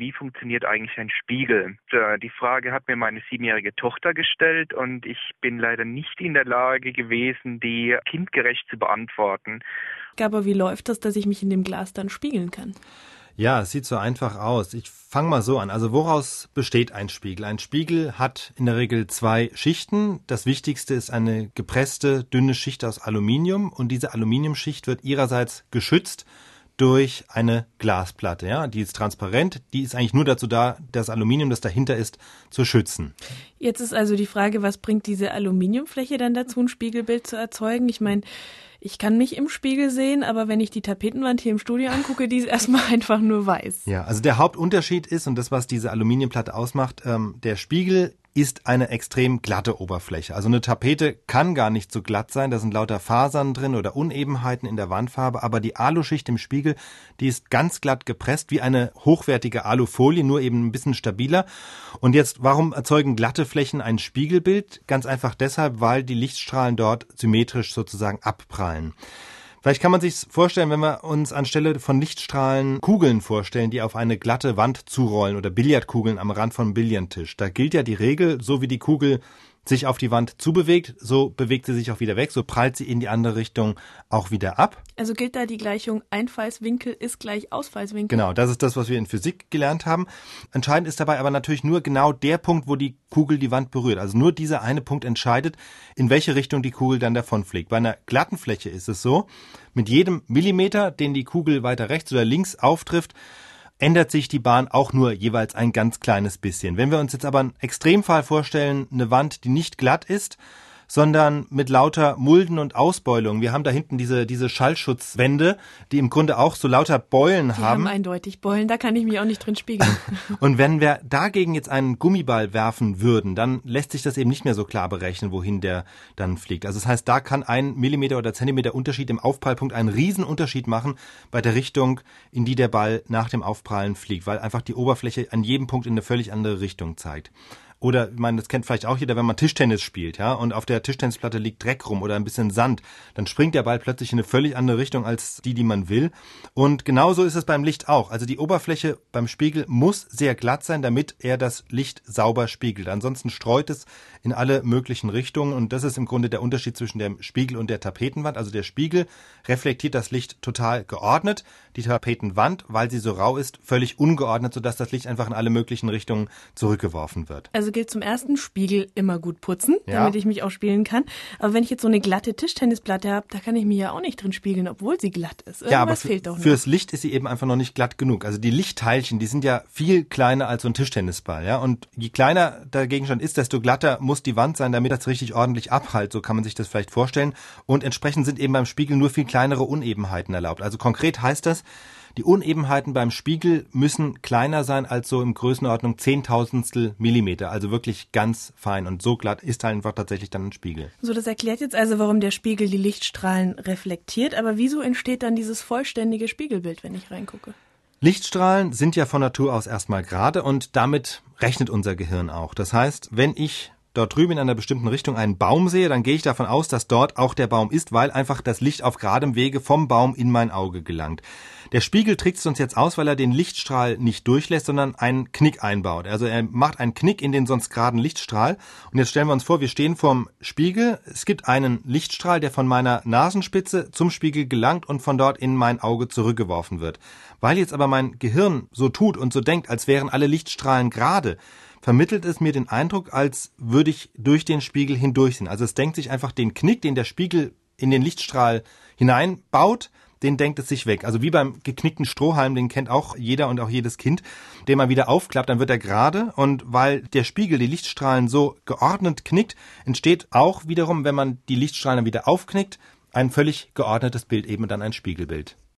wie funktioniert eigentlich ein Spiegel? Die Frage hat mir meine siebenjährige Tochter gestellt und ich bin leider nicht in der Lage gewesen, die kindgerecht zu beantworten. Aber wie läuft das, dass ich mich in dem Glas dann spiegeln kann? Ja, es sieht so einfach aus. Ich fange mal so an. Also woraus besteht ein Spiegel? Ein Spiegel hat in der Regel zwei Schichten. Das wichtigste ist eine gepresste, dünne Schicht aus Aluminium und diese Aluminiumschicht wird ihrerseits geschützt durch eine Glasplatte. Ja, die ist transparent. Die ist eigentlich nur dazu da, das Aluminium, das dahinter ist, zu schützen. Jetzt ist also die Frage, was bringt diese Aluminiumfläche dann dazu, ein Spiegelbild zu erzeugen? Ich meine, ich kann mich im Spiegel sehen, aber wenn ich die Tapetenwand hier im Studio angucke, die ist erstmal einfach nur weiß. Ja, also der Hauptunterschied ist, und das, was diese Aluminiumplatte ausmacht, ähm, der Spiegel ist eine extrem glatte Oberfläche. Also eine Tapete kann gar nicht so glatt sein, da sind lauter Fasern drin oder Unebenheiten in der Wandfarbe, aber die Aluschicht im Spiegel, die ist ganz glatt gepresst, wie eine hochwertige Alufolie, nur eben ein bisschen stabiler. Und jetzt, warum erzeugen glatte Flächen ein Spiegelbild? Ganz einfach deshalb, weil die Lichtstrahlen dort symmetrisch sozusagen abprallen. Vielleicht kann man sich vorstellen, wenn wir uns anstelle von Lichtstrahlen Kugeln vorstellen, die auf eine glatte Wand zurollen oder Billardkugeln am Rand von Billardtisch. Da gilt ja die Regel, so wie die Kugel sich auf die Wand zubewegt, so bewegt sie sich auch wieder weg, so prallt sie in die andere Richtung auch wieder ab. Also gilt da die Gleichung Einfallswinkel ist gleich Ausfallswinkel? Genau, das ist das, was wir in Physik gelernt haben. Entscheidend ist dabei aber natürlich nur genau der Punkt, wo die Kugel die Wand berührt. Also nur dieser eine Punkt entscheidet, in welche Richtung die Kugel dann davon fliegt. Bei einer glatten Fläche ist es so, mit jedem Millimeter, den die Kugel weiter rechts oder links auftrifft, ändert sich die Bahn auch nur jeweils ein ganz kleines bisschen. Wenn wir uns jetzt aber einen Extremfall vorstellen, eine Wand, die nicht glatt ist, sondern mit lauter Mulden und Ausbeulungen. Wir haben da hinten diese, diese Schallschutzwände, die im Grunde auch so lauter Beulen die haben. haben eindeutig Beulen, da kann ich mich auch nicht drin spiegeln. und wenn wir dagegen jetzt einen Gummiball werfen würden, dann lässt sich das eben nicht mehr so klar berechnen, wohin der dann fliegt. Also das heißt, da kann ein Millimeter oder Zentimeter Unterschied im Aufprallpunkt einen Riesenunterschied machen bei der Richtung, in die der Ball nach dem Aufprallen fliegt, weil einfach die Oberfläche an jedem Punkt in eine völlig andere Richtung zeigt. Oder, ich meine, das kennt vielleicht auch jeder, wenn man Tischtennis spielt, ja, und auf der Tischtennisplatte liegt Dreck rum oder ein bisschen Sand, dann springt der Ball plötzlich in eine völlig andere Richtung als die, die man will. Und genauso ist es beim Licht auch. Also die Oberfläche beim Spiegel muss sehr glatt sein, damit er das Licht sauber spiegelt. Ansonsten streut es in alle möglichen Richtungen und das ist im Grunde der Unterschied zwischen dem Spiegel und der Tapetenwand. Also der Spiegel reflektiert das Licht total geordnet, die Tapetenwand, weil sie so rau ist, völlig ungeordnet, sodass das Licht einfach in alle möglichen Richtungen zurückgeworfen wird. Also gilt zum ersten Spiegel immer gut putzen, ja. damit ich mich auch spielen kann. Aber wenn ich jetzt so eine glatte Tischtennisplatte habe, da kann ich mich ja auch nicht drin spiegeln, obwohl sie glatt ist. Irgendwas ja, aber fehlt doch noch. fürs Licht ist sie eben einfach noch nicht glatt genug. Also die Lichtteilchen, die sind ja viel kleiner als so ein Tischtennisball, ja. Und je kleiner der Gegenstand ist, desto glatter muss die Wand sein, damit das richtig ordentlich abhalt. So kann man sich das vielleicht vorstellen. Und entsprechend sind eben beim Spiegel nur viel kleinere Unebenheiten erlaubt. Also konkret heißt das, die Unebenheiten beim Spiegel müssen kleiner sein als so im Größenordnung Zehntausendstel Millimeter, also wirklich ganz fein. Und so glatt ist halt einfach tatsächlich dann ein Spiegel. So, das erklärt jetzt also, warum der Spiegel die Lichtstrahlen reflektiert. Aber wieso entsteht dann dieses vollständige Spiegelbild, wenn ich reingucke? Lichtstrahlen sind ja von Natur aus erstmal gerade und damit rechnet unser Gehirn auch. Das heißt, wenn ich dort drüben in einer bestimmten Richtung einen Baum sehe, dann gehe ich davon aus, dass dort auch der Baum ist, weil einfach das Licht auf geradem Wege vom Baum in mein Auge gelangt. Der Spiegel trickst uns jetzt aus, weil er den Lichtstrahl nicht durchlässt, sondern einen Knick einbaut. Also er macht einen Knick in den sonst geraden Lichtstrahl. Und jetzt stellen wir uns vor, wir stehen vorm Spiegel. Es gibt einen Lichtstrahl, der von meiner Nasenspitze zum Spiegel gelangt und von dort in mein Auge zurückgeworfen wird. Weil jetzt aber mein Gehirn so tut und so denkt, als wären alle Lichtstrahlen gerade, vermittelt es mir den Eindruck, als würde ich durch den Spiegel hindurchsehen. Also es denkt sich einfach den Knick, den der Spiegel in den Lichtstrahl hineinbaut, den denkt es sich weg. Also wie beim geknickten Strohhalm, den kennt auch jeder und auch jedes Kind, den man wieder aufklappt, dann wird er gerade und weil der Spiegel die Lichtstrahlen so geordnet knickt, entsteht auch wiederum, wenn man die Lichtstrahlen wieder aufknickt, ein völlig geordnetes Bild, eben dann ein Spiegelbild.